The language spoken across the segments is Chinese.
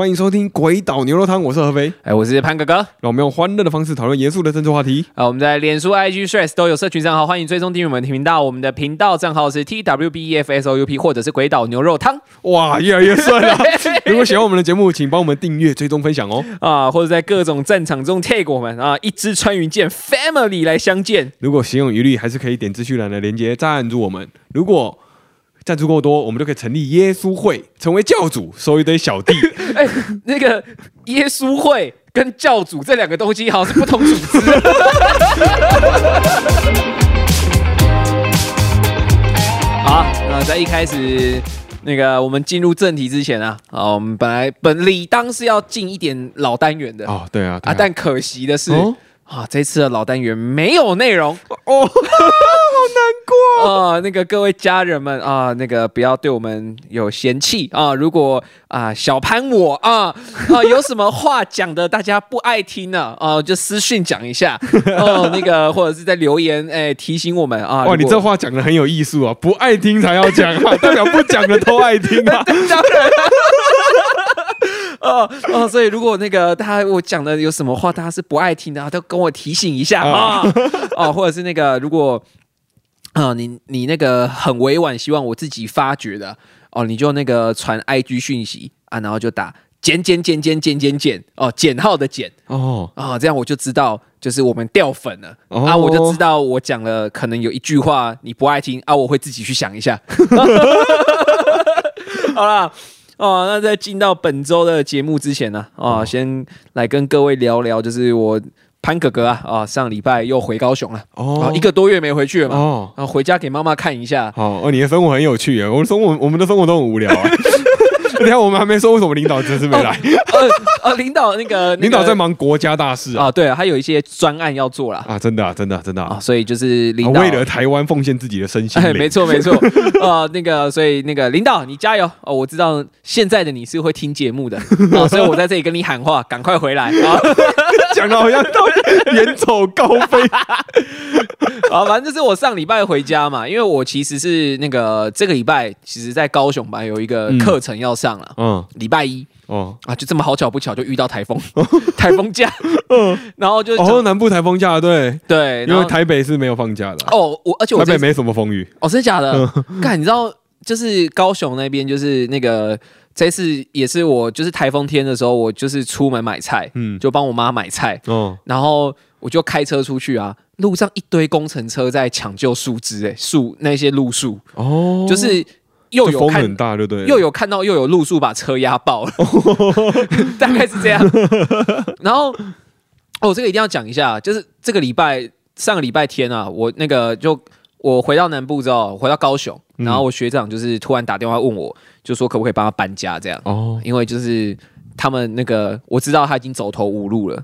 欢迎收听《鬼岛牛肉汤》，我是何飞。哎，我是潘哥哥。让我们用欢乐的方式讨论严肃的政治话题。啊，我们在脸书、IG、Threads 都有社群账号，欢迎追踪订阅我们的频道。我们的频道账号是 T W B E F S O U P，或者是鬼岛牛肉汤。哇，越来越顺了。如果喜欢我们的节目，请帮我们订阅、追踪、分享哦。啊，或者在各种战场中 take 我们啊，一支穿云箭 Family 来相见。如果心有余力，还是可以点资讯栏的连接赞助我们。如果赞助够多，我们就可以成立耶稣会，成为教主，收一堆小弟。哎，那个耶稣会跟教主这两个东西好像是不同组织。好，那在一开始那个我们进入正题之前啊，啊，我们本来本理当是要进一点老单元的哦，对啊，啊，但可惜的是。啊，这次的老单元没有内容哦，好难过啊！那个各位家人们啊，那个不要对我们有嫌弃啊！如果啊小潘我啊啊有什么话讲的大家不爱听呢啊，就私信讲一下哦，那个或者是在留言哎提醒我们啊！哇，你这话讲的很有艺术啊！不爱听才要讲啊，代表不讲的都爱听啊！当然。哦哦，所以如果那个大家我讲的有什么话，大家是不爱听的，都跟我提醒一下啊哦，或者是那个如果啊你你那个很委婉，希望我自己发觉的哦，你就那个传 IG 讯息啊，然后就打减减减减减减减哦，减号的减哦啊，这样我就知道就是我们掉粉了啊，我就知道我讲了可能有一句话你不爱听啊，我会自己去想一下。好了。哦，那在进到本周的节目之前呢，啊，先来跟各位聊聊，就是我潘哥哥啊，啊，上礼拜又回高雄了，哦，一个多月没回去了嘛，哦，然后回家给妈妈看一下，哦，哦，你的生活很有趣啊，我的生活，我们的生活都很无聊啊。你看，我们还没说为什么领导这次没来。呃呃，领导那个 领导在忙国家大事啊，对，他有一些专案要做了啊，真的啊，真的真的啊，所以就是领导。为了台湾奉献自己的身心。没错没错。啊，那个所以那个领导你加油。哦，我知道现在的你是会听节目的。啊，所以我在这里跟你喊话，赶快回来。啊，讲的好像都远走高飞。啊，反正就是我上礼拜回家嘛，因为我其实是那个这个礼拜其实在高雄吧有一个课程要上了，嗯，礼拜一。哦。啊，就这么好巧不巧就遇到台风，台风假，嗯，然后就哦，南部台风假，对。对，因为台北是没有放假的。哦，我而且我台北没什么风雨。哦，真的假的？看你知道，就是高雄那边，就是那个这次也是我就是台风天的时候，我就是出门买菜，嗯，就帮我妈买菜，哦，然后我就开车出去啊，路上一堆工程车在抢救树枝，哎，树那些路树，哦，就是。又有风很大，对不对？又有看到又有路数把车压爆了，大概是这样。然后哦，这个一定要讲一下，就是这个礼拜上个礼拜天啊，我那个就我回到南部之后，回到高雄，然后我学长就是突然打电话问我，就说可不可以帮他搬家这样哦，因为就是他们那个我知道他已经走投无路了，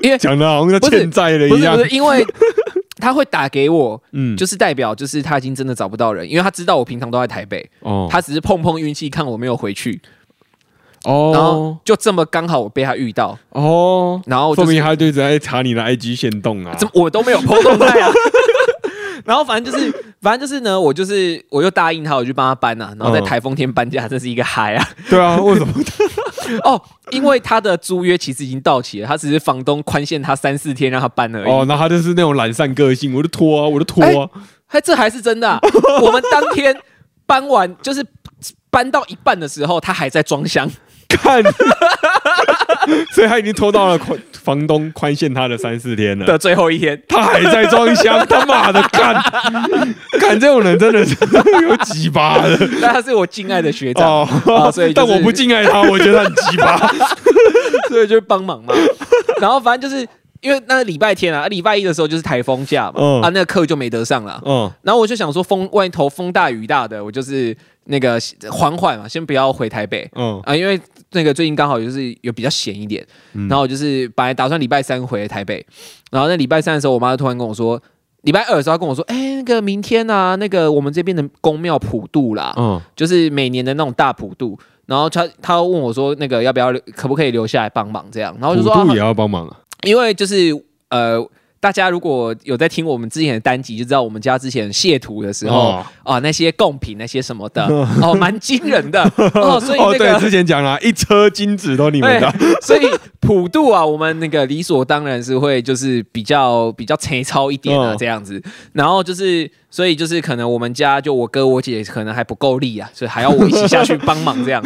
因为讲的好像欠债了一样，不是因为。他会打给我，嗯，就是代表就是他已经真的找不到人，因为他知道我平常都在台北，哦，他只是碰碰运气，看我没有回去，哦，然后就这么刚好我被他遇到，哦，然后说明他就一直在查你的 IG 线动啊，怎么我都没有碰动态啊，然后反正就是反正就是呢，我就是我又答应他，我去帮他搬啊，然后在台风天搬家，这是一个嗨啊，对啊，为什么？哦，因为他的租约其实已经到期了，他只是房东宽限他三四天让他搬而已。哦，那他就是那种懒散个性，我就拖啊，我就拖啊。哎，这还是真的。我们当天搬完，就是搬到一半的时候，他还在装箱。看，所以他已经拖到了宽房东宽限他的三四天了的最后一天，他还在装箱，他妈的干，干这种人真的是有鸡巴的。但他是我敬爱的学长，所以但我不敬爱他，我觉得很鸡巴，所以就帮忙嘛。然后反正就是因为那个礼拜天啊，礼拜一的时候就是台风假嘛，啊，那个课就没得上了。嗯，然后我就想说，风万一头风大雨大的，我就是那个缓缓嘛，先不要回台北。嗯啊，因为。那个最近刚好就是有比较闲一点，然后就是本来打算礼拜三回台北，然后那礼拜三的时候，我妈就突然跟我说，礼拜二的时候她跟我说，哎，那个明天啊，那个我们这边的公庙普渡啦，嗯，就是每年的那种大普渡，然后她她问我说，那个要不要可不可以留下来帮忙？这样，然后就说普渡也要帮忙啊，因为就是呃大家如果有在听我们之前的单集，就知道我们家之前卸土的时候啊，那些贡品那些什么的 哦，蛮惊人的哦。所以那个之前讲了 一车金子都你们的，所以普渡啊，我们那个理所当然是会就是比较比较粗糙一点啊这样子。然后就是所以就是可能我们家就我哥我姐可能还不够力啊，所以还要我一起下去帮忙这样。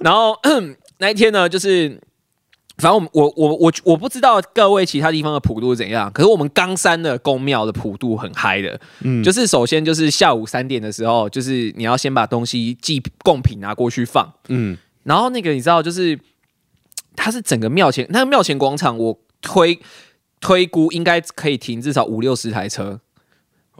然后 那一天呢，就是。反正我我我我我不知道各位其他地方的普渡怎样，可是我们冈山的宫庙的普渡很嗨的，嗯，就是首先就是下午三点的时候，就是你要先把东西祭贡品拿过去放，嗯，然后那个你知道，就是它是整个庙前那个庙前广场，我推推估应该可以停至少五六十台车。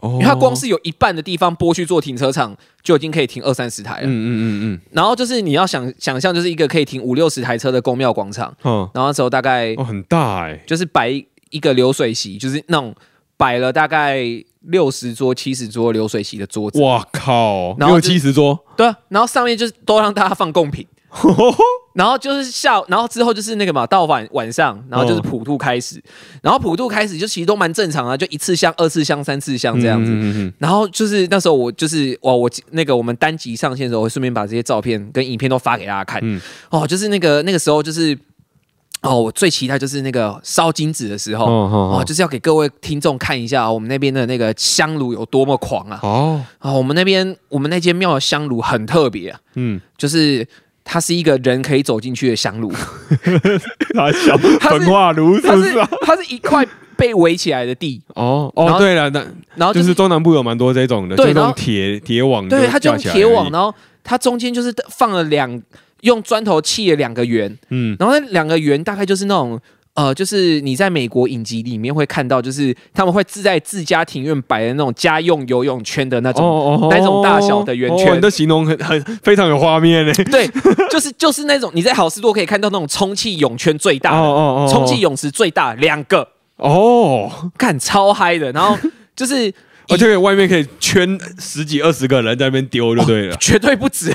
因为它光是有一半的地方拨去做停车场，就已经可以停二三十台了。嗯嗯嗯嗯。然后就是你要想想象，就是一个可以停五六十台车的公庙广场。嗯。然后那时候大概哦很大哎，就是摆一个流水席，就是那种摆了大概六十桌、七十桌流水席的桌子。哇靠！然后七十桌。对啊，然后上面就是都让大家放贡品。然后就是下，然后之后就是那个嘛，到晚晚上，然后就是普渡开始，然后普渡开始就其实都蛮正常啊，就一次香、二次香、三次香这样子。嗯嗯然后就是那时候我就是哇，我那个我们单集上线的时候，我顺便把这些照片跟影片都发给大家看。哦，就是那个那个时候就是哦，我最期待就是那个烧金纸的时候哦，就是要给各位听众看一下我们那边的那个香炉有多么狂啊！哦啊，我们那边我们那间庙的香炉很特别啊，嗯，就是。它是一个人可以走进去的香炉，它小 焚化炉，它是？它是一块被围起来的地。哦哦，对了，那然后就是中南部有蛮多这种的，对，那种铁铁网，对，它就用铁网，然后它中间就是放了两用砖头砌了两个圆，嗯，然后那两个圆大概就是那种。呃，就是你在美国影集里面会看到，就是他们会自在自家庭院摆的那种家用游泳圈的那种那种大小的圆圈，的形容很很非常有画面嘞。对，就是就是那种你在好事多可以看到那种充气泳圈最大的，充气泳池最大两个哦，看超嗨的，然后就是。而且外面可以圈十几二十个人在那边丢就对了，绝对不止，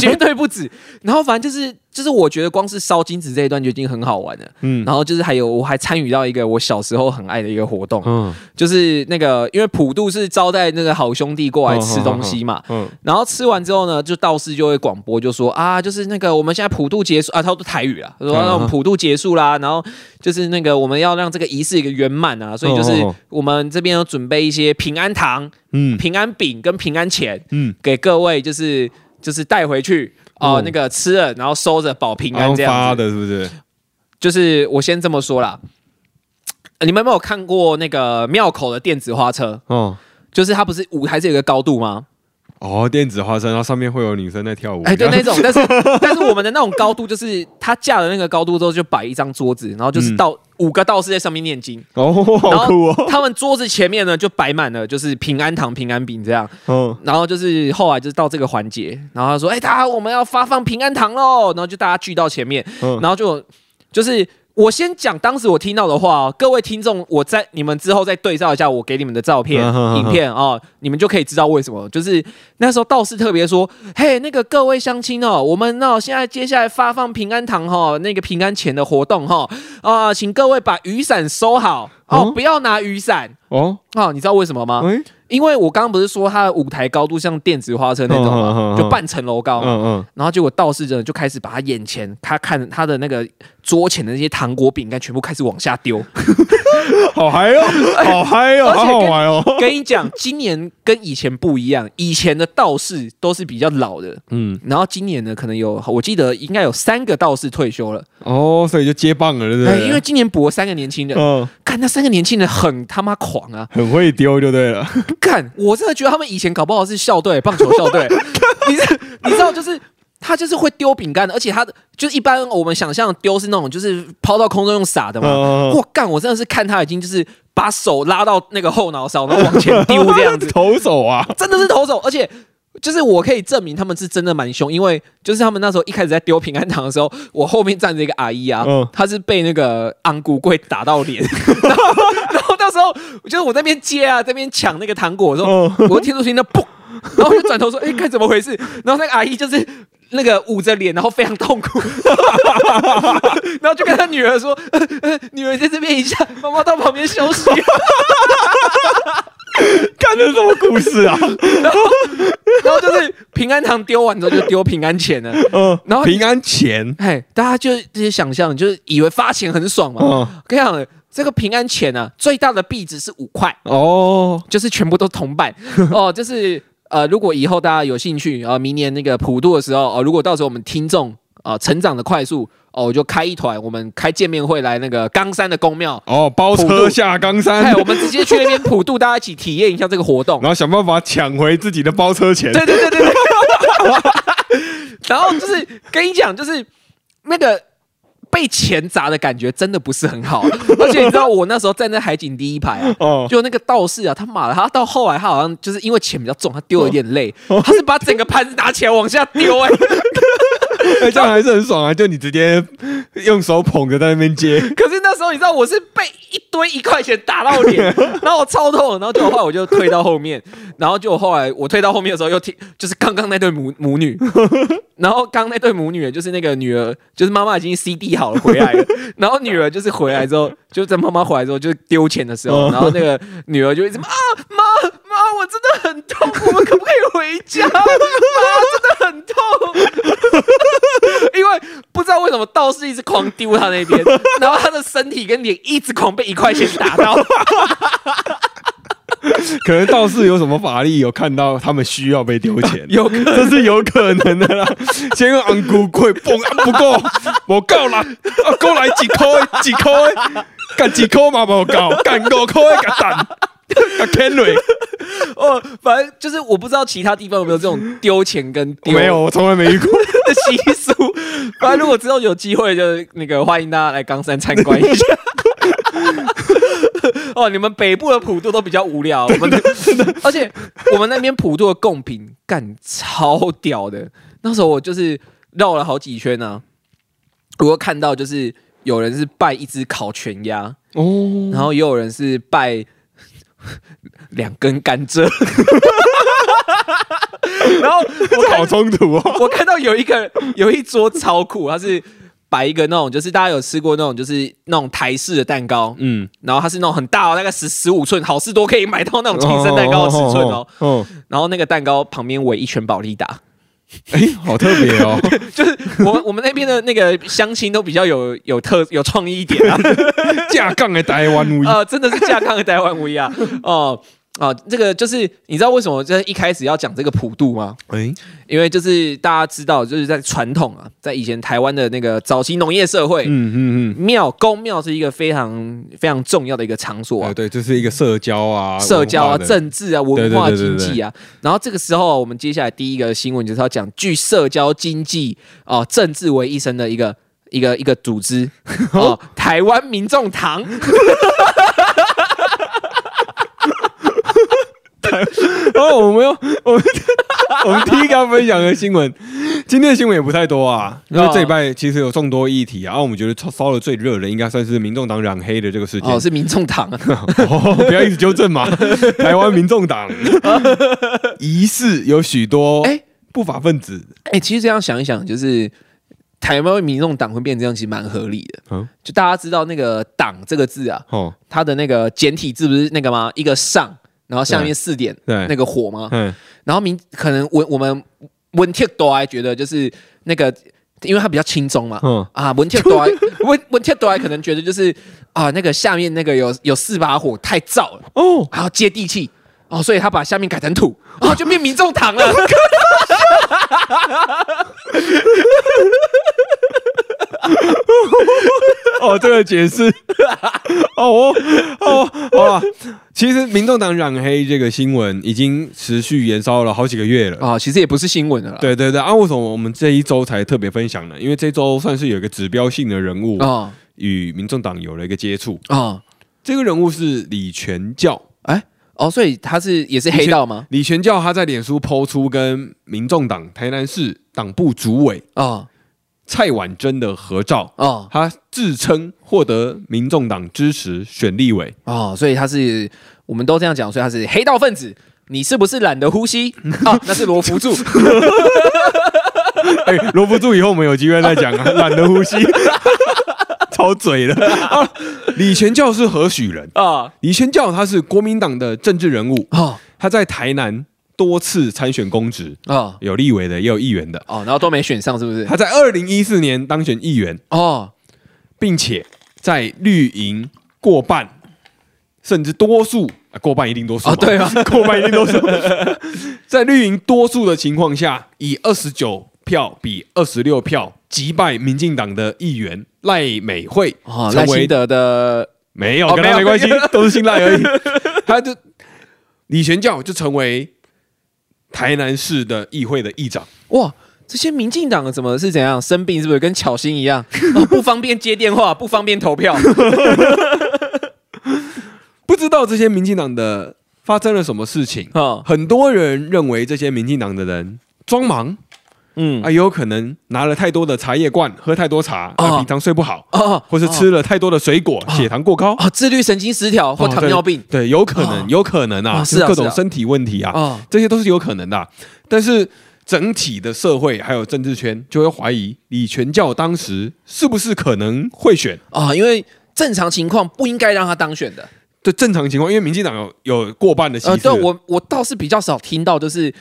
绝对不止。然后反正就是。就是我觉得光是烧金子这一段就已经很好玩了，嗯，然后就是还有我还参与到一个我小时候很爱的一个活动，嗯，就是那个因为普渡是招待那个好兄弟过来吃东西嘛，嗯，然后吃完之后呢，就道士就会广播就说啊，就是那个我们现在普渡结束啊，他说台语啊，他说那普渡结束啦，然后就是那个我们要让这个仪式一个圆满啊，所以就是我们这边要准备一些平安糖、嗯，平安饼跟平安钱，嗯，给各位就是就是带回去。哦，那个吃了，然后收着保平安这样发的，是不是？就是我先这么说啦。你们有没有看过那个庙口的电子花车？哦，就是它不是舞台是有个高度吗？哦，电子花车，然后上面会有女生在跳舞。哎，对，那种，但是 但是我们的那种高度，就是它架的那个高度之后，就摆一张桌子，然后就是到五个道士在上面念经。哦，好酷哦！他们桌子前面呢，就摆满了就是平安糖、平安饼这样。嗯，然后就是后来就是到这个环节，然后他说：“哎，大家我们要发放平安糖喽！”然后就大家聚到前面，然后就就是。我先讲当时我听到的话，哦各位听众，我在你们之后再对照一下我给你们的照片、影片啊，你们就可以知道为什么。就是那时候道士特别说：“嘿，那个各位乡亲哦，我们哦现在接下来发放平安糖哈，那个平安钱的活动哈啊，请各位把雨伞收好。哦，不要拿雨伞。哦？啊，你知道为什么吗？”因为我刚刚不是说它的舞台高度像电子花车那种吗？就半层楼高。嗯嗯。然后结果道士真的就开始把他眼前他看他的那个桌前的那些糖果饼干全部开始往下丢。好嗨哦！好嗨哦！好好玩哦！跟你讲，今年跟以前不一样，以前的道士都是比较老的，嗯。然后今年呢，可能有我记得应该有三个道士退休了。哦，所以就接棒了，对不对？因为今年补了三个年轻人。嗯。看那三个年轻人很他妈狂啊！很会丢就对了。看，我真的觉得他们以前搞不好是校队，棒球校队。你你知道，就是他就是会丢饼干的，而且他的就是一般我们想象丢是那种就是抛到空中用撒的嘛。我干，我真的是看他已经就是把手拉到那个后脑勺，然后往前丢这样子，投手啊，真的是投手，而且。就是我可以证明他们是真的蛮凶，因为就是他们那时候一开始在丢平安糖的时候，我后面站着一个阿姨啊，她是被那个昂古柜打到脸，然后然后到时候就是我那边接啊，这边抢那个糖果的时候，我听出听到嘣，然后就转头说，哎，看怎么回事？然后那个阿姨就是那个捂着脸，然后非常痛苦，然后就跟他女儿说：“女儿在这边一下，妈妈到旁边休息。”看的什么故事啊？然后，然后就是平安糖丢完之后就丢平安钱了。嗯，然后平安钱，嘿，大家就这些想象，就是以为发钱很爽嘛。嗯，跟你讲，这个平安钱呢，最大的币值是五块哦，就是全部都铜板哦，就是呃，如果以后大家有兴趣啊，明年那个普渡的时候哦，如果到时候我们听众啊成长的快速。哦，我就开一团，我们开见面会来那个冈山的宫庙哦，包车下冈山，哎，我们直接去那边普渡，大家一起体验一下这个活动，然后想办法抢回自己的包车钱。对对对对对，然后就是跟你讲，就是那个被钱砸的感觉真的不是很好，而且你知道我那时候站在海景第一排啊，哦，就那个道士啊，他妈的，他到后来他好像就是因为钱比较重，他丢了一点累，他是把整个盘子拿起来往下丢，哎。哎，这样还是很爽啊！就你直接用手捧着在那边接。可是那时候你知道，我是被一堆一块钱打到脸，然后我超痛，然后就后来我就退到后面，然后就后来我退到后面的时候，又听就是刚刚那对母母女，然后刚那对母女就是那个女儿，就是妈妈已经 CD 好了回来了，然后女儿就是回来之后，就在妈妈回来之后就丢钱的时候，然后那个女儿就一直啊妈妈，我真的很痛，我们可不可以回家？妈真的很痛。因为不知道为什么道士一直狂丢他那边，然后他的身体跟脸一直狂被一块钱打到。可能道士有什么法力，有看到他们需要被丢钱，有这是有可能的啦。先用昂古贵蹦，不够，我够了，够来几颗几颗，干几颗嘛不够，干五块个蛋。Kenry，哦，反正就是我不知道其他地方有没有这种丢钱跟没有，我从来没遇过的 习俗。反正如果之后有机会，就那个欢迎大家来冈山参观一下。哦，你们北部的普渡都比较无聊，我们而且我们那边普渡的贡品干超屌的。那时候我就是绕了好几圈呢，如果看到就是有人是拜一只烤全鸭哦，然后也有人是拜。两根甘蔗，然后我好冲突哦！我看到有一个有一桌超酷，它是摆一个那种，就是大家有吃过那种，就是那种台式的蛋糕，嗯，然后它是那种很大，哦大概十十五寸，好事多可以买到那种亲生蛋糕的尺寸哦，嗯，然后那个蛋糕旁边围一圈宝利达。哎，好特别哦！就是我我们那边的那个相亲都比较有有特有创意一点啊，架杠的台湾威啊，真的是架杠的台湾威啊，哦。啊，这个就是你知道为什么在一开始要讲这个普渡吗？哎，因为就是大家知道，就是在传统啊，在以前台湾的那个早期农业社会，嗯嗯嗯，庙公庙是一个非常非常重要的一个场所啊，对，就是一个社交啊、社交啊、政治啊、文化经济啊。然后这个时候，我们接下来第一个新闻就是要讲具社交经济啊、政治为一身的一个一个一个组织 哦，台湾民众党。哦，我们要我们 我们第一个分享的新闻，今天的新闻也不太多啊，因为这一拜其实有众多议题啊。然后我们觉得烧烧的最热的，应该算是民众党染黑的这个事件。哦，是民众党，不要一直纠正嘛。台湾民众党疑似有许多哎不法分子。哎，其实这样想一想，就是台湾民众党会变这样，其实蛮合理的。嗯，就大家知道那个“党”这个字啊，哦，它的那个简体字不是那个吗？一个上。然后下面四点那个火吗？嗯，然后明可能文我们文铁多还觉得就是那个，因为它比较轻松嘛。嗯。啊，文铁多 文文铁多还可能觉得就是啊，那个下面那个有有四把火太燥了哦，还要接地气哦，所以他把下面改成土，哦，就变民众堂了。哦，这个解释，哦哦哦，其实民众党染黑这个新闻已经持续延烧了好几个月了啊，其实也不是新闻了。对对对，啊，为什么我们这一周才特别分享呢？因为这周算是有一个指标性的人物啊，与民众党有了一个接触啊。这个人物是李全教，哎，哦，所以他是也是黑道吗？李全教他在脸书抛出跟民众党台南市党部主委啊。蔡婉珍的合照哦，他自称获得民众党支持选立委哦，所以他是我们都这样讲，所以他是黑道分子。你是不是懒得呼吸啊？那是罗福柱。哎，罗福柱，以后我们有机会再讲啊，懒得呼吸，超嘴了啊！李全教是何许人啊？李全教他是国民党的政治人物啊，他在台南多次参选公职啊，有立委的，也有议员的哦，然后都没选上，是不是？他在二零一四年当选议员哦，并且在绿营过半，甚至多数。过半一定多数啊！对啊，过半一定多数。在绿营多数的情况下，以二十九票比二十六票击败民进党的议员赖美惠，赖清德的没有跟他没关系，都是信赖而已。他就李全教就成为台南市的议会的议长。哇，这些民进党怎么是怎样生病？是不是跟巧心一样，不方便接电话，不方便投票？不知道这些民进党的发生了什么事情啊？很多人认为这些民进党的人装忙，嗯，啊，有可能拿了太多的茶叶罐，喝太多茶，啊，平常睡不好，啊，或是吃了太多的水果，血糖过高，啊，自律神经失调或糖尿病，对，有可能，有可能啊，是各种身体问题啊，这些都是有可能的。但是整体的社会还有政治圈就会怀疑李全教当时是不是可能会选。啊？因为正常情况不应该让他当选的。对正常情况，因为民进党有有过半的席次。对我我倒是比较少听到，就是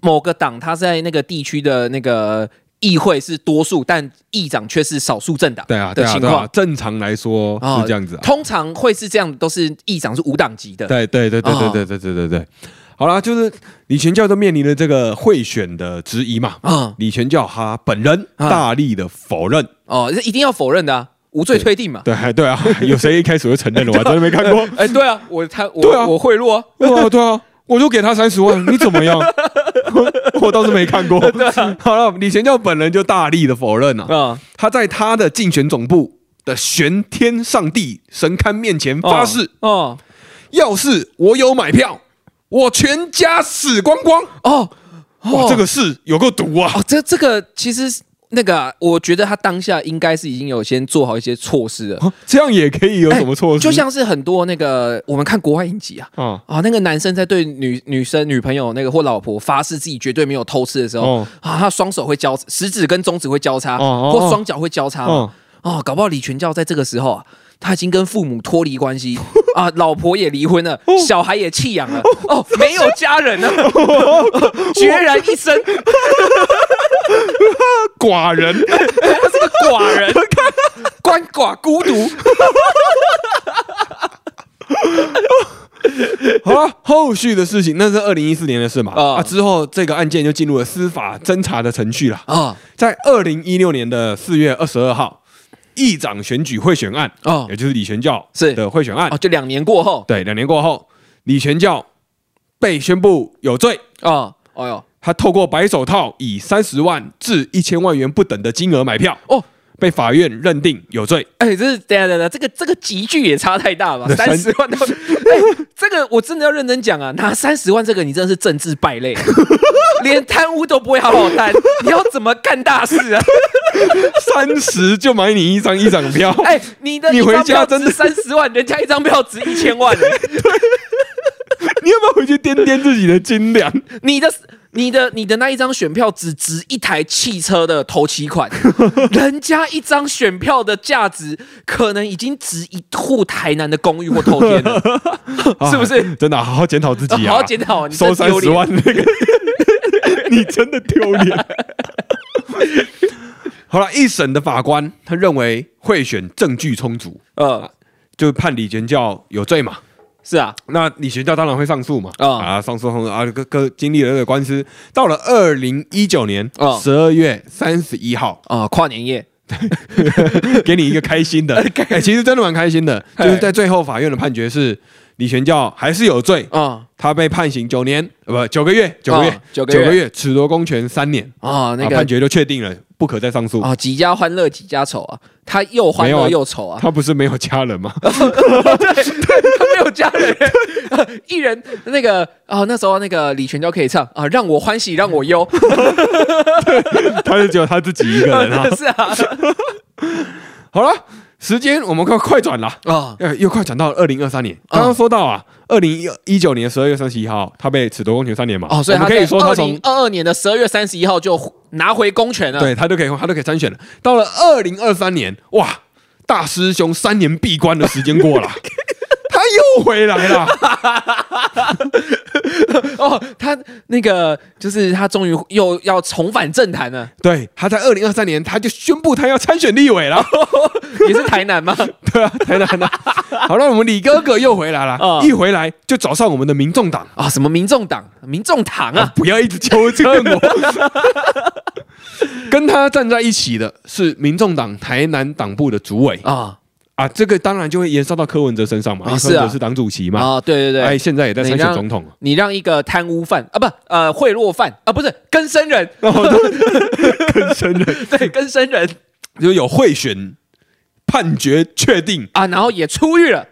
某个党他在那个地区的那个议会是多数，但议长却是少数政党。对啊，的情况正常来说是这样子。通常会是这样，都是议长是无党籍的。对对对对对对对对对对。好了，就是李全教都面临了这个贿选的质疑嘛。啊，李全教他本人大力的否认。哦，是一定要否认的。无罪推定嘛？对，对啊，有谁一开始就承认了？我真的没看过。哎，对啊，我他，对啊，我贿赂啊，对啊，对啊，我就给他三十万，你怎么样？我倒是没看过。好了，李贤教本人就大力的否认了。啊，他在他的竞选总部的玄天上帝神龛面前发誓：哦，要是我有买票，我全家死光光。哦，哇，这个事有个毒啊！哦，这这个其实。那个，我觉得他当下应该是已经有先做好一些措施了。这样也可以有什么措施？就像是很多那个我们看国外影集啊，啊，那个男生在对女女生女朋友那个或老婆发誓自己绝对没有偷吃的时候，啊，他双手会交食指跟中指会交叉，或双脚会交叉嘛。哦，搞不好李全教在这个时候啊，他已经跟父母脱离关系 啊，老婆也离婚了，小孩也弃养了，哦，没有家人了，孑然一身。寡人，他是个寡人，鳏寡孤独。好了，后续的事情那是二零一四年的事嘛？啊，之后这个案件就进入了司法侦查的程序了啊。在二零一六年的四月二十二号，议长选举贿选案啊，也就是李全教是的贿选案哦，就两年过后，对，两年过后，李全教被宣布有罪啊。哎呦。他透过白手套，以三十万至一千万元不等的金额买票，哦，被法院认定有罪。哎，这是等下等下，这个这个集距也差太大了，三十万都，哎，这个我真的要认真讲啊，拿三十万这个，你真的是政治败类，连贪污都不会好好贪，你要怎么干大事啊？三十就买你一张一张票，哎，你的你回家真的三十万，人家一张票值一千万，你要不要回去掂掂自己的斤两？你的。你的你的那一张选票只值一台汽车的头期款，人家一张选票的价值可能已经值一户台南的公寓或头天了，是不是？真的好好检讨自己啊！好好检讨，收三十万那个，你真的丢脸。好了，一审的法官他认为贿选证据充足，呃，就判李全教有罪嘛。是啊，那李学教当然会上诉嘛。啊，上诉后啊，各各经历了这个官司，到了二零一九年十二月三十一号。啊，跨年夜，给你一个开心的。哎，其实真的蛮开心的，就是在最后法院的判决是李全教还是有罪啊，他被判刑九年，不九个月，九个月，九个月，褫夺公权三年啊，那个判决就确定了。不可再上诉啊！几家欢乐几家愁啊！他又欢乐又愁啊！他不是没有家人吗？对对，他没有家人，一人那个啊，那时候那个李全教可以唱啊，让我欢喜让我忧，他就只有他自己一个人啊！是啊，好了。时间我们快快转了啊，又快转到二零二三年。刚刚说到啊，二零一一九年十二月三十一号，他被褫夺公权三年嘛。哦，所以他可以说他从二二年的十二月三十一号就拿回公权了。对他都可以，他都可以参选了。到了二零二三年，哇，大师兄三年闭关的时间过了。回来了，哦，他那个就是他终于又要重返政坛了。对，他在二零二三年他就宣布他要参选立委了，也是台南吗？对啊，台南的。好了，我们李哥哥又回来了，一回来就找上我们的民众党啊，什么民众党、民众党啊？不要一直纠正我。跟他站在一起的是民众党台南党部的主委啊。啊，这个当然就会延烧到柯文哲身上嘛，柯文哲是党主席嘛。啊，对对对，哎，现在也在参选总统。你让一个贪污犯啊，不，呃，贿赂犯啊，不是跟生人，跟 生人，对，跟生人。就有贿选判决确定。啊，然后也出狱了，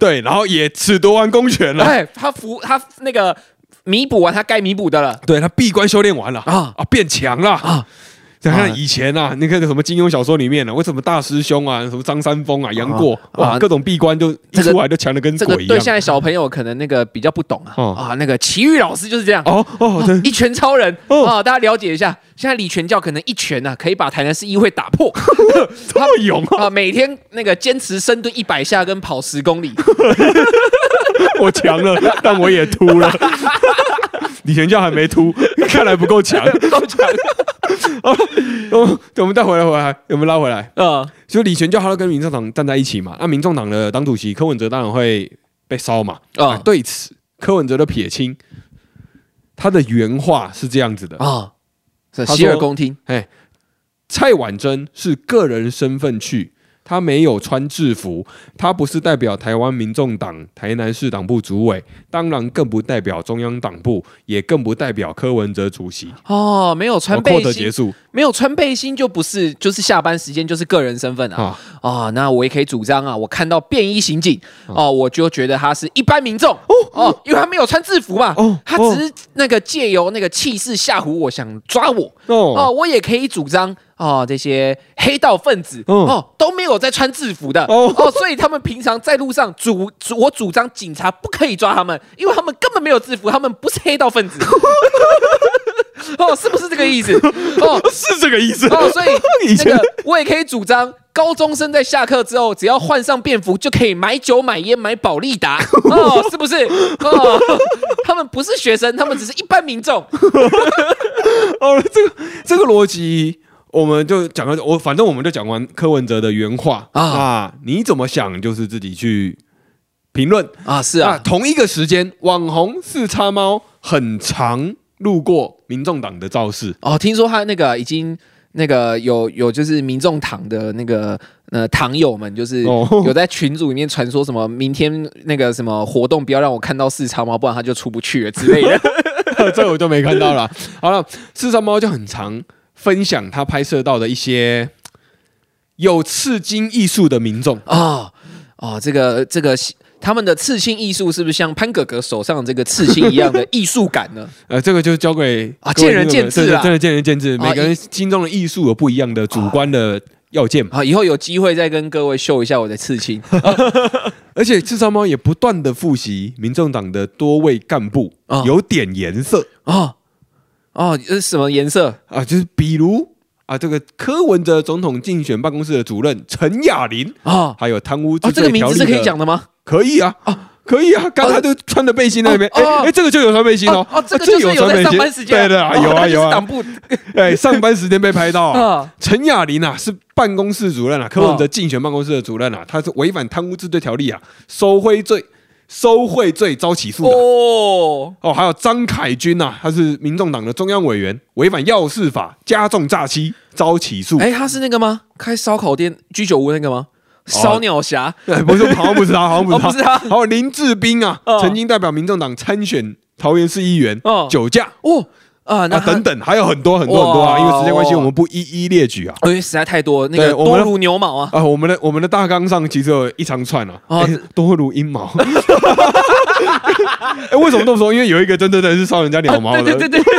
对，然后也褫夺完公权了，哎，他服他那个弥补完他该弥补的了，对他闭关修炼完了。啊。啊，变强了。啊。你看以前啊，那个什么金庸小说里面呢？为什么大师兄啊，什么张三丰啊、杨过啊，各种闭关就一出来就强的跟鬼一样。对，现在小朋友可能那个比较不懂啊啊，那个奇遇老师就是这样哦哦，一拳超人啊，大家了解一下。现在李全教可能一拳呢，可以把台南市议会打破，这么勇啊！每天那个坚持深蹲一百下跟跑十公里，我强了，但我也秃了。李全教还没秃，看来不够强，不够强。哦，我们再回来，回来，我们拉回来啊！就李全教他要跟民众党站在一起嘛，那民众党的党主席柯文哲当然会被烧嘛啊！对此，柯文哲的撇清，他的原话是这样子的啊。洗耳恭听。哎，蔡婉珍是个人身份去。他没有穿制服，他不是代表台湾民众党台南市党部主委，当然更不代表中央党部，也更不代表柯文哲主席。哦，没有穿背心，结束，没有穿背心就不是，就是下班时间就是个人身份啊。啊，那我也可以主张啊，我看到便衣刑警哦，我就觉得他是一般民众哦哦，因为他没有穿制服嘛，哦，他只是那个借由那个气势吓唬我，想抓我哦哦，我也可以主张。哦，这些黑道分子哦都没有在穿制服的哦，所以他们平常在路上主主我主张警察不可以抓他们，因为他们根本没有制服，他们不是黑道分子。哦，是不是这个意思？哦，是这个意思。哦，所以 那个我也可以主张，高中生在下课之后只要换上便服就可以买酒、买烟、买宝利达。哦，是不是？哦，他们不是学生，他们只是一般民众。哦，这个这个逻辑。我们就讲完，我反正我们就讲完柯文哲的原话啊，你怎么想就是自己去评论啊。是啊，同一个时间，网红四叉猫很常路过民众党的造势哦。听说他那个已经那个有有就是民众党的那个呃党友们，就是有在群组里面传说什么明天那个什么活动不要让我看到四叉猫，不然他就出不去了之类的。这我就没看到了。好了，四叉猫就很长。分享他拍摄到的一些有刺金艺术的民众啊啊，这个这个他们的刺青艺术是不是像潘哥哥手上这个刺青一样的艺术感呢？呃，这个就交给啊见仁见智啊，真的见仁见智，每个人心中的艺术有不一样的主观的要件啊。以后有机会再跟各位秀一下我的刺青，而且智商猫也不断的复习民众党的多位干部有点颜色啊。哦，是什么颜色啊？就是比如啊，这个柯文哲总统竞选办公室的主任陈雅玲啊，还有贪污这个名字是可以讲的吗？可以啊，啊，可以啊。刚才都穿的背心在那边，哎哎，这个就有穿背心哦。哦，这个就有穿背心，对对啊，有啊有啊。党部 哎，上班时间被拍到啊。陈雅玲啊，是办公室主任啊，柯文哲竞选办公室的主任啊，他是违反贪污治罪条例啊，收贿罪。收贿罪遭起诉的哦哦，还有张凯军呐，他是民众党的中央委员，违反药事法加重诈欺遭起诉。哎，他是那个吗？开烧烤店、居酒屋那个吗？烧鸟侠？不是，好像不是他，好像不是他。不是他。还有林志斌啊，曾经代表民众党参选桃园市议员，酒驾哦。啊，那等等，还有很多很多很多啊！因为时间关系，我们不一一列举啊。因为实在太多，那个多如牛毛啊！啊，我们的我们的大纲上其实有一长串啊，多如阴毛。哎，为什么这么说？因为有一个真的真的是烧人家鸟毛的。对对对对。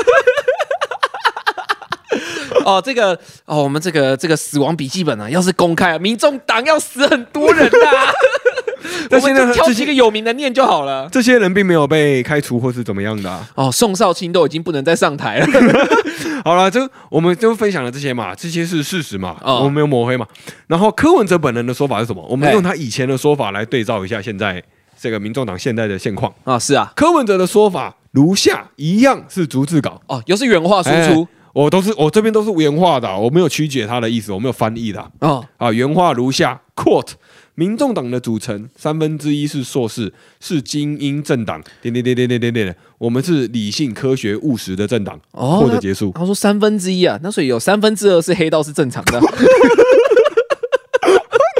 哦，这个哦，我们这个这个死亡笔记本啊，要是公开，民众党要死很多人呐。但现在挑几个有名的念就好了。这些人并没有被开除或是怎么样的哦。宋少卿都已经不能再上台了。好了，就我们就分享了这些嘛，这些是事实嘛，我们没有抹黑嘛。然后柯文哲本人的说法是什么？我们用他以前的说法来对照一下现在这个民众党现在的现况啊。是啊，柯文哲的说法如下，一样是逐字稿哦，又是原话输出。我都是我这边都是原话的，我没有曲解他的意思，我没有翻译的啊。啊，原话如下：Quote。民众党的组成三分之一是硕士，是精英政党。点点点点点点点，我们是理性、科学、务实的政党。哦，或者结束。他说三分之一啊，那所以有三分之二是黑道是正常的。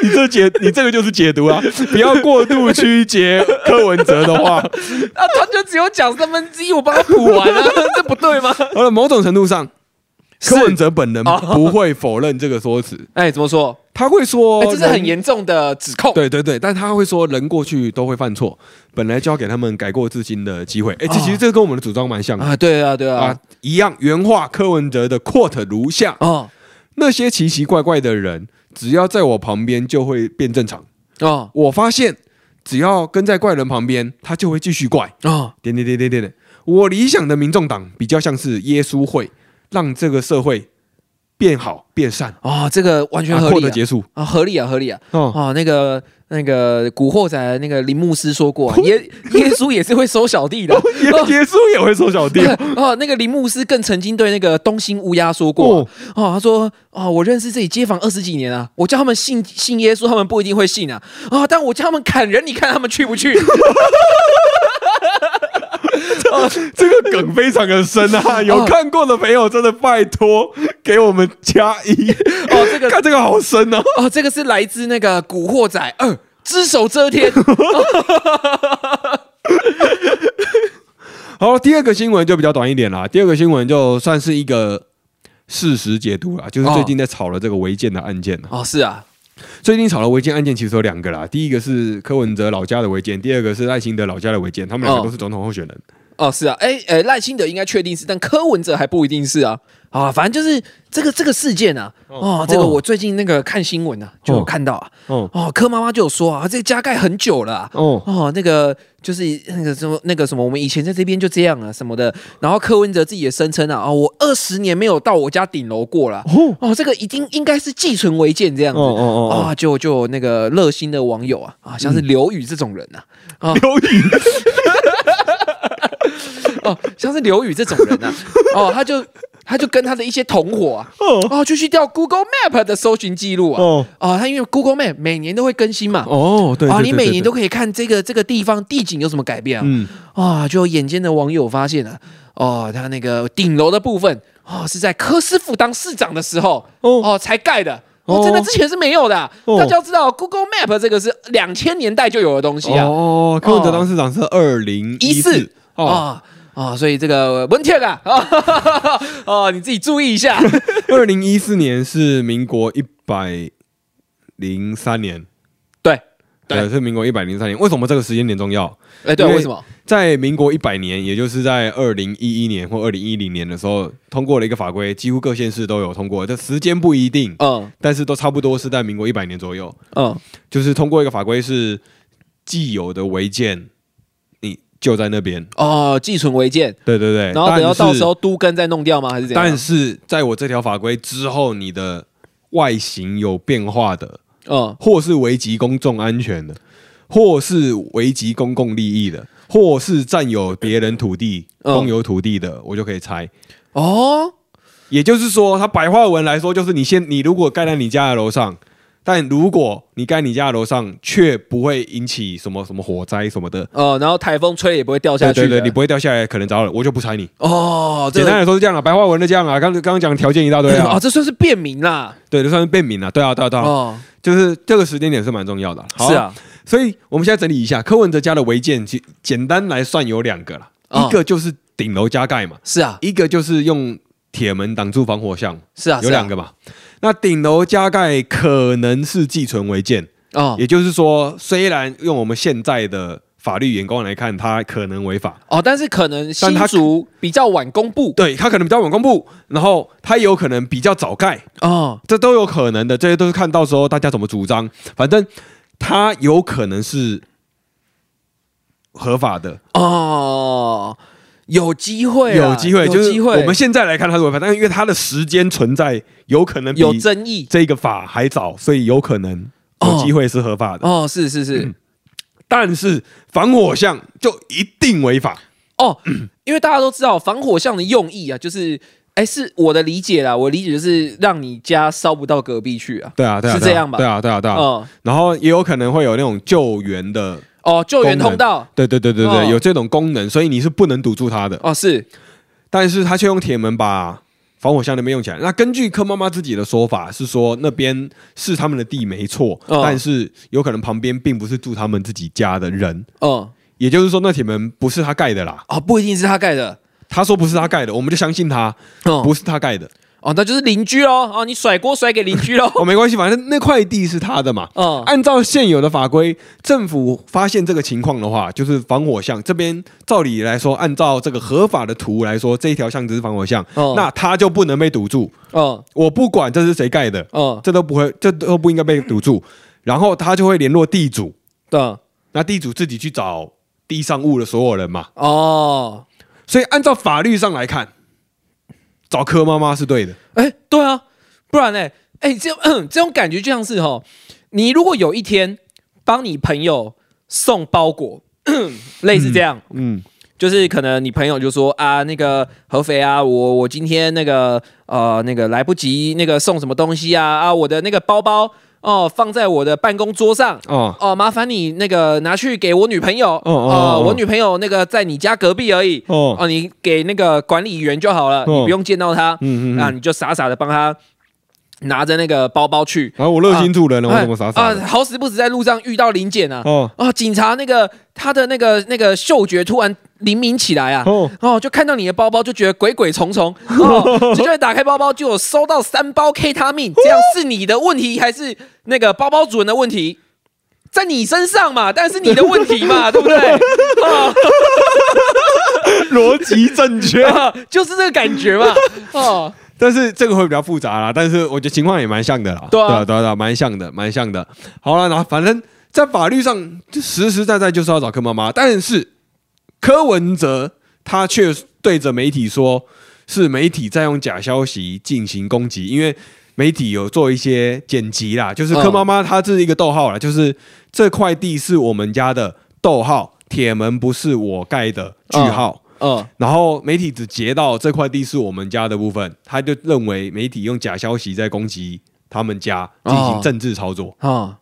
你这解，你这个就是解读啊！不要过度曲解柯文哲的话。啊，他就只有讲三分之一，我帮他补完了，这不对吗？好了，某种程度上。柯文哲本人不会否认这个说辞。哎，怎么说？他会说这是很严重的指控。对对对，但他会说人过去都会犯错，本来就要给他们改过自新的机会。哎，这其实这跟我们的主张蛮像啊。对啊，对啊，一样。原话柯文哲的 quote 如下：哦，那些奇奇怪怪的人，只要在我旁边就会变正常。哦，我发现只要跟在怪人旁边，他就会继续怪。啊，点点点点点点。我理想的民众党比较像是耶稣会。让这个社会变好变善啊，这个完全合理。结束啊，合理啊，合理啊。哦，那个那个古惑仔那个林牧师说过，耶耶稣也是会收小弟的，耶耶稣也会收小弟。哦，那个林牧师更曾经对那个东兴乌鸦说过，哦，他说哦，我认识这里街坊二十几年啊，我叫他们信信耶稣，他们不一定会信啊，啊，但我叫他们砍人，你看他们去不去？这个梗非常的深啊！有看过的朋友，真的拜托给我们加一哦。这个 看这个好深哦！哦，这个是来自那个《古惑仔二》，只手遮天。好，第二个新闻就比较短一点啦。第二个新闻就算是一个事实解读了，就是最近在炒了这个违建的案件哦，是啊。最近炒的违建案件其实有两个啦，第一个是柯文哲老家的违建，第二个是赖清德老家的违建，他们两个都是总统候选人。哦，是啊，哎，哎，赖清德应该确定是，但柯文哲还不一定是啊。啊，反正就是这个这个事件啊，哦，这个我最近那个看新闻啊，就有看到啊，哦，柯妈妈就有说啊，这个加盖很久了，哦，哦，那个就是那个什么那个什么，我们以前在这边就这样啊什么的，然后柯文哲自己也声称啊，哦，我二十年没有到我家顶楼过了，哦，这个已经应该是寄存违建这样子，哦哦哦，啊，就就那个热心的网友啊，啊，像是刘宇这种人呐，啊，刘宇。哦，像是刘宇这种人呐，哦，他就他就跟他的一些同伙啊，哦，就去调 Google Map 的搜寻记录啊，哦，啊，他因为 Google Map 每年都会更新嘛，哦，对，啊，你每年都可以看这个这个地方地景有什么改变啊，嗯，啊，就眼尖的网友发现了，哦，他那个顶楼的部分，哦，是在柯师傅当市长的时候，哦，才盖的，哦，真的之前是没有的，大家要知道 Google Map 这个是两千年代就有的东西啊，哦，柯文哲当市长是二零一四，啊。啊，所以这个文天啊，哦，你自己注意一下。二零一四年是民国一百零三年，对，对，是民国一百零三年。为什么这个时间点重要？哎，对，为什么？在民国一百年，也就是在二零一一年或二零一零年的时候，通过了一个法规，几乎各县市都有通过。这时间不一定，嗯，但是都差不多是在民国一百年左右，嗯，就是通过一个法规是既有的违建。就在那边哦，寄存违建，对对对，然后等到到时候都根再弄掉吗？还是怎样？但是在我这条法规之后，你的外形有变化的，嗯，或是危及公众安全的，或是危及公共利益的，或是占有别人土地、公有土地的，我就可以拆。哦，也就是说，它白话文来说，就是你先，你如果盖在你家的楼上。但如果你盖你家楼上，却不会引起什么什么火灾什么的，哦，然后台风吹也不会掉下去，对对，你不会掉下来，可能着了，我就不拆你。哦，简单来说是这样啊，白话文的这样啊，刚刚刚讲条件一大堆啊，哦，这算是便民啦，对，这算是便民了，对啊，对啊，对啊，哦，就是这个时间点是蛮重要的，是啊，所以我们现在整理一下，柯文哲家的违建，简简单来算有两个了，一个就是顶楼加盖嘛，是啊，一个就是用铁门挡住防火巷，是啊，有两个嘛。那顶楼加盖可能是寄存违建哦，也就是说，虽然用我们现在的法律眼光来看，它可能违法哦。但是可能新竹比较晚公布，对它可能比较晚公布，然后它有可能比较早盖哦，这都有可能的。这些都是看到时候大家怎么主张，反正它有可能是合法的哦。有机会，有机会，就是我们现在来看它是违法，但是因为它的时间存在，有可能有争议，这个法还早，所以有可能有机会是合法的。哦，是是是，但是防火巷就一定违法哦，因为大家都知道防火巷的用意啊，就是，哎，是我的理解啦，我理解就是让你家烧不到隔壁去啊。对啊，对啊，是这样吧？对啊，对啊，对啊。嗯，然后也有可能会有那种救援的。哦，救援通道，对对对对对，有这种功能，所以你是不能堵住它的。哦，是，但是他却用铁门把防火箱那边用起来。那根据柯妈妈自己的说法是说，那边是他们的地没错，但是有可能旁边并不是住他们自己家的人。嗯，也就是说，那铁门不是他盖的啦。哦，不一定是他盖的。他说不是他盖的，我们就相信他，不是他盖的。哦，那就是邻居喽。哦，你甩锅甩给邻居喽。哦，没关系，反正那块地是他的嘛。嗯，按照现有的法规，政府发现这个情况的话，就是防火巷这边，照理来说，按照这个合法的图来说，这一条巷子是防火巷，那他就不能被堵住。嗯，我不管这是谁盖的，嗯，这都不会，这都不应该被堵住。然后他就会联络地主，对，那地主自己去找地上物的所有人嘛。哦，所以按照法律上来看。找柯妈妈是对的，哎，对啊，不然呢？哎，这 这种感觉就像是哈，你如果有一天帮你朋友送包裹，类似这样，嗯，就是可能你朋友就说啊，那个合肥啊，我我今天那个呃那个来不及那个送什么东西啊啊，我的那个包包。哦，放在我的办公桌上。哦哦，麻烦你那个拿去给我女朋友。哦哦，我女朋友那个在你家隔壁而已。哦哦，你给那个管理员就好了，你不用见到他。嗯嗯，那你就傻傻的帮他。拿着那个包包去，然后我热心助人了，我怎么傻傻？啊，好死不死在路上遇到临检啊！哦哦，警察那个他的那个那个嗅觉突然灵敏起来啊！哦哦，就看到你的包包，就觉得鬼鬼重重 哦，就会打开包包，就有收到三包 K 他命，这样是你的问题还是那个包包主人的问题？在你身上嘛，但是你的问题嘛，对不对？逻辑正确，就是这个感觉嘛！哦。但是这个会比较复杂啦，但是我觉得情况也蛮像的啦，对啊，对啊，蛮像的，蛮像的。好了，然后反正在法律上就实实在在就是要找柯妈妈，但是柯文哲他却对着媒体说，是媒体在用假消息进行攻击，因为媒体有做一些剪辑啦，就是柯妈妈她这是一个逗号啦，就是这块地是我们家的逗号，铁门不是我盖的句号。嗯，然后媒体只截到这块地是我们家的部分，他就认为媒体用假消息在攻击他们家，进行政治操作啊。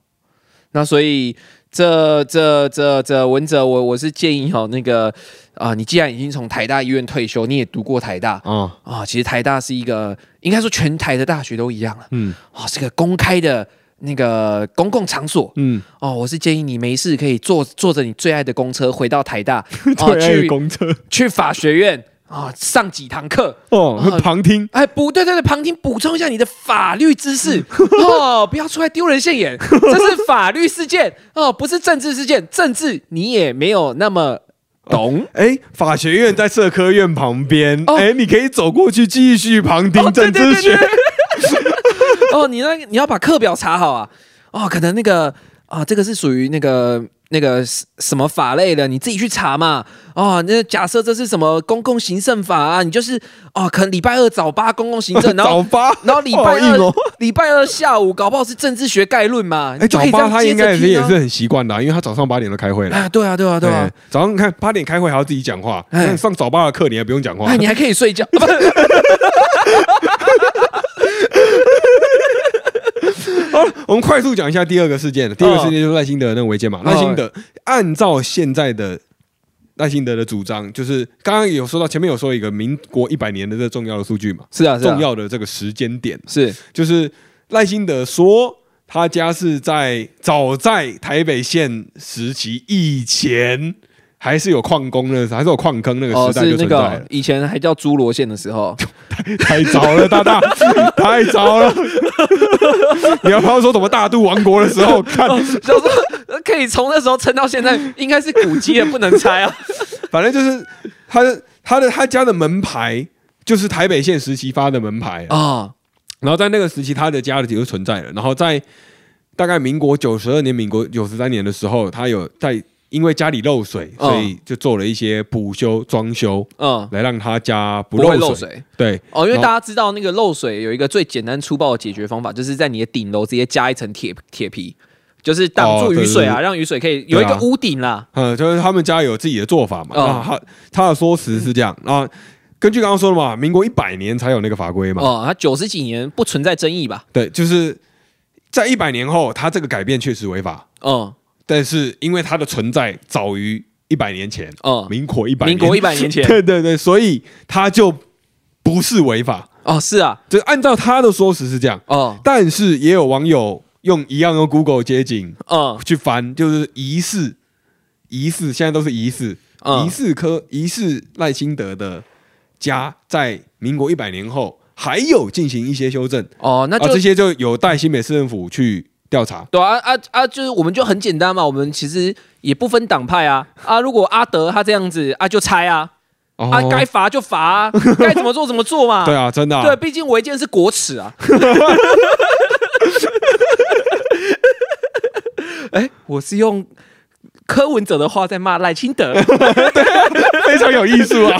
那所以这这这这文哲，我我是建议哈，那个啊，你既然已经从台大医院退休，你也读过台大啊啊，其实台大是一个应该说全台的大学都一样了，嗯啊，是个公开的。那个公共场所，嗯，哦，我是建议你没事可以坐坐着你最爱的公车回到台大，哦，去公车。去法学院啊，上几堂课。哦，旁听，哎，不对对对，旁听补充一下你的法律知识。哦，不要出来丢人现眼，这是法律事件。哦，不是政治事件，政治你也没有那么懂。哎，法学院在社科院旁边，哎，你可以走过去继续旁听政治学。哦，你那你要把课表查好啊！哦，可能那个啊，这个是属于那个那个什么法类的，你自己去查嘛。哦，那假设这是什么公共行政法啊？你就是哦，可能礼拜二早八公共行政，然后 早八，然后礼拜二礼拜二下午搞不好是政治学概论嘛。哎，早八他应该也是也是很习惯的，因为他早上八点都开会了。啊，对啊，对啊，对啊，早上你看八点开会还要自己讲话，上早八的课你还不用讲话，你还可以睡觉。好，我们快速讲一下第二个事件。第二个事件就是赖清德那个违建嘛。赖清德按照现在的赖清德的主张，就是刚刚有说到前面有说一个民国一百年的这重要的数据嘛，是啊，重要的这个时间点是，就是赖清德说他家是在早在台北县时期以前。还是有矿工的，还是有矿坑那个时代就存在了。以前还叫侏罗县的时候，太早了，大大 太早了。你要不要说什么大肚王国的时候？看，小时候可以从那时候撑到现在，应该是古迹也不能拆啊。反正就是他的他的他家的门牌，就是台北县时期发的门牌啊。然后在那个时期，他的家就存在了。然后在大概民国九十二年、民国九十三年的时候，他有在因为家里漏水，所以就做了一些补修装修，嗯，来让他家不漏水。对，哦，因为大家知道那个漏水有一个最简单粗暴的解决方法，就是在你的顶楼直接加一层铁铁皮，就是挡住雨水啊，让雨水可以有一个屋顶啦。嗯，就是他们家有自己的做法嘛。啊，他他的说辞是这样啊。根据刚刚说的嘛，民国一百年才有那个法规嘛。哦，他九十几年不存在争议吧？对，就是在一百年后，他这个改变确实违法。嗯，但是因为它的存在早于一百年前，嗯，民国一百，民国一百年前，对对对，所以它就不是违法。哦，是啊，就按照他的说辞是这样。哦，但是也有网友用一样用 Google 街景，嗯，去翻，就是疑似疑似，现在都是疑似疑似科疑似赖清德的。家在民国一百年后还有进行一些修正。哦，那就这些就有待新北市政府去调查。对啊啊啊！就是我们就很简单嘛，我们其实也不分党派啊啊！如果阿德他这样子啊，就拆啊啊，该罚就罚啊，该怎么做怎么做嘛。对啊，真的。对，毕竟违建是国耻啊。哎，我是用柯文哲的话在骂赖清德，非常有艺术啊。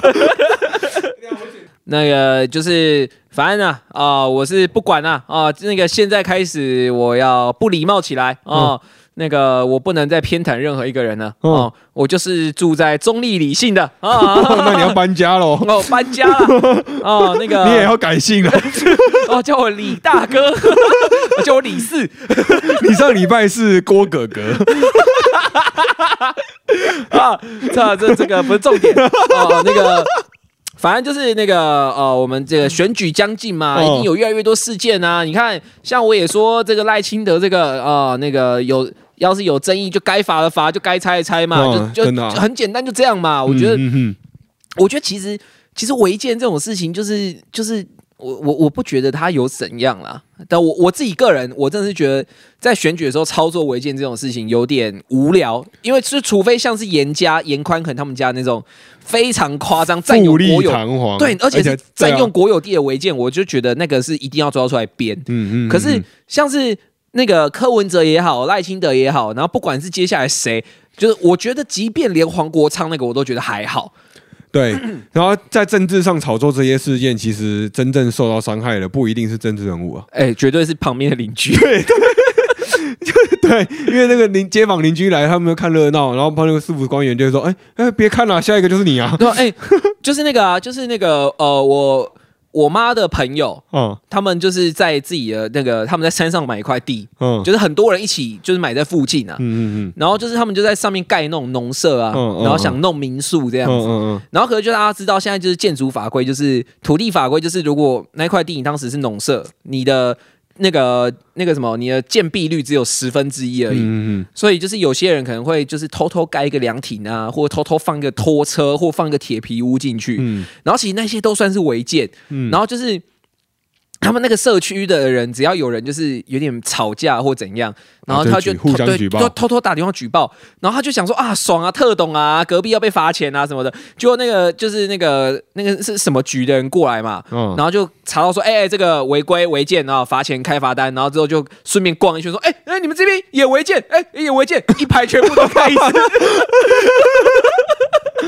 那个就是，反正呢，啊，我是不管了啊。那个现在开始，我要不礼貌起来啊。那个我不能再偏袒任何一个人了啊。我就是住在中立理性的啊。那你要搬家喽？哦，搬家了 啊。那个你也要改姓了？哦，叫我李大哥，叫我李四。你上礼拜是郭哥哥啊？这这这个不是重点啊。那个。反正就是那个呃，我们这个选举将近嘛，已经有越来越多事件啊。你看，像我也说这个赖清德这个呃，那个有要是有争议，就该罚的罚，就该拆的拆嘛，就就很简单，就这样嘛。我觉得，我觉得其实其实违建这种事情，就是就是我我我不觉得他有怎样啦。但我我自己个人，我真的是觉得在选举的时候操作违建这种事情有点无聊，因为是除非像是严家严宽肯他们家那种。非常夸张，占有国有对，而且是占用国有地的违建，我就觉得那个是一定要抓出来编。嗯嗯。可是像是那个柯文哲也好，赖清德也好，然后不管是接下来谁，就是我觉得，即便连黄国昌那个，我都觉得还好。对。然后在政治上炒作这些事件，其实真正受到伤害的不一定是政治人物啊，哎，绝对是旁边的邻居。对。对，因为那个邻街坊邻居来，他们看热闹，然后旁边市府官员就会说：“哎哎，别看了，下一个就是你啊！”对，哎，就是那个啊，就是那个呃，我我妈的朋友，嗯，他们就是在自己的那个，他们在山上买一块地，嗯，就是很多人一起就是买在附近啊，嗯嗯嗯，然后就是他们就在上面盖那种农舍啊，然后想弄民宿这样。子，嗯嗯，然后可能就大家知道，现在就是建筑法规，就是土地法规，就是如果那块地你当时是农舍，你的。那个那个什么，你的建蔽率只有十分之一而已，所以就是有些人可能会就是偷偷盖一个凉亭啊，或偷偷放一个拖车，或放一个铁皮屋进去，然后其实那些都算是违建，然后就是。他们那个社区的人，只要有人就是有点吵架或怎样，然后他就互相举报，偷偷打电话举报，然后他就想说啊，爽啊，特懂啊，隔壁要被罚钱啊什么的。结果那个就是那个那个是什么局的人过来嘛，然后就查到说，哎，这个违规违建啊，罚钱开罚单，然后之后就顺便逛一圈，说，哎哎，你们这边也违建，哎也违建，一排全部都开一次。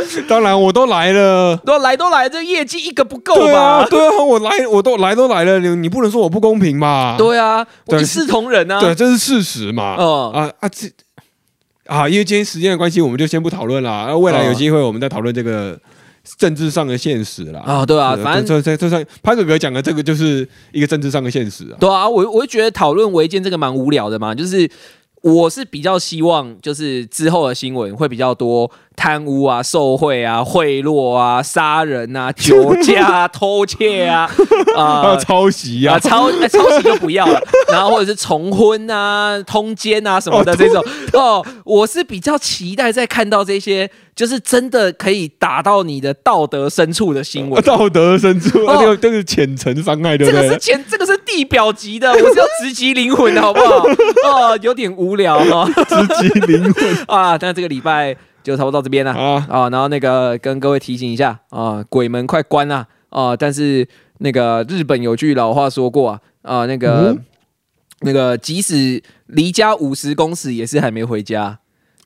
当然，我都来了，都来都来，这业绩一个不够吧？对啊，我来，我都来都来了，你你不能说我不公平吧？对啊，一视同仁啊，对，这是事实嘛。嗯啊啊这啊，因为今天时间的关系，我们就先不讨论了。那未来有机会，我们再讨论这个政治上的现实了。啊，对啊，反正这这这算潘哥哥讲的这个，就是一个政治上的现实啊。对啊，我我就觉得讨论违建这个蛮无聊的嘛，就是我是比较希望，就是之后的新闻会比较多。贪污啊、受贿啊、贿赂啊、杀人啊、酒驾、偷窃啊，啊，抄袭啊，抄抄袭就不要了。然后或者是重婚啊、通奸啊什么的这种哦，我是比较期待在看到这些，就是真的可以打到你的道德深处的新闻。道德深处，这个这是浅层伤害，对不对？这个是浅，这个是地表级的，我是要直击灵魂的好不好？哦，有点无聊哈，直击灵魂啊！但这个礼拜就差不多到这边了啊啊！然后那个跟各位提醒一下啊，鬼门快关了啊！但是那个日本有句老话说过啊啊，那个那个即使离家五十公尺，也是还没回家。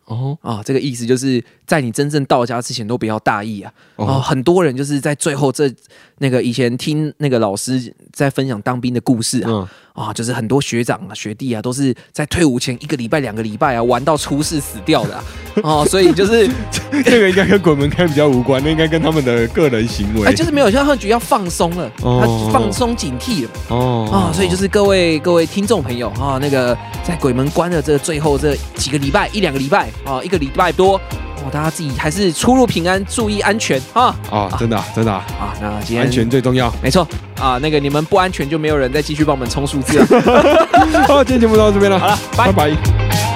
哦啊，这个意思就是在你真正到家之前都不要大意啊！哦，很多人就是在最后这那个以前听那个老师在分享当兵的故事啊。啊，就是很多学长啊、学弟啊，都是在退伍前一个礼拜、两个礼拜啊，玩到出事死掉的哦，所以就是 这个应该跟鬼门开比较无关，那应该跟他们的个人行为。哎，就是没有，像他们觉得要放松了，他放松警惕了哦啊，所以就是各位各位听众朋友啊，那个在鬼门关的这最后这几个礼拜一两个礼拜啊，一个礼拜多。哦，大家自己还是出入平安，注意安全啊！啊，真的，真的啊！那今天安全最重要，没错啊。那个你们不安全，就没有人再继续帮我们充数字了。好，今天节目到这边了，好了，拜拜。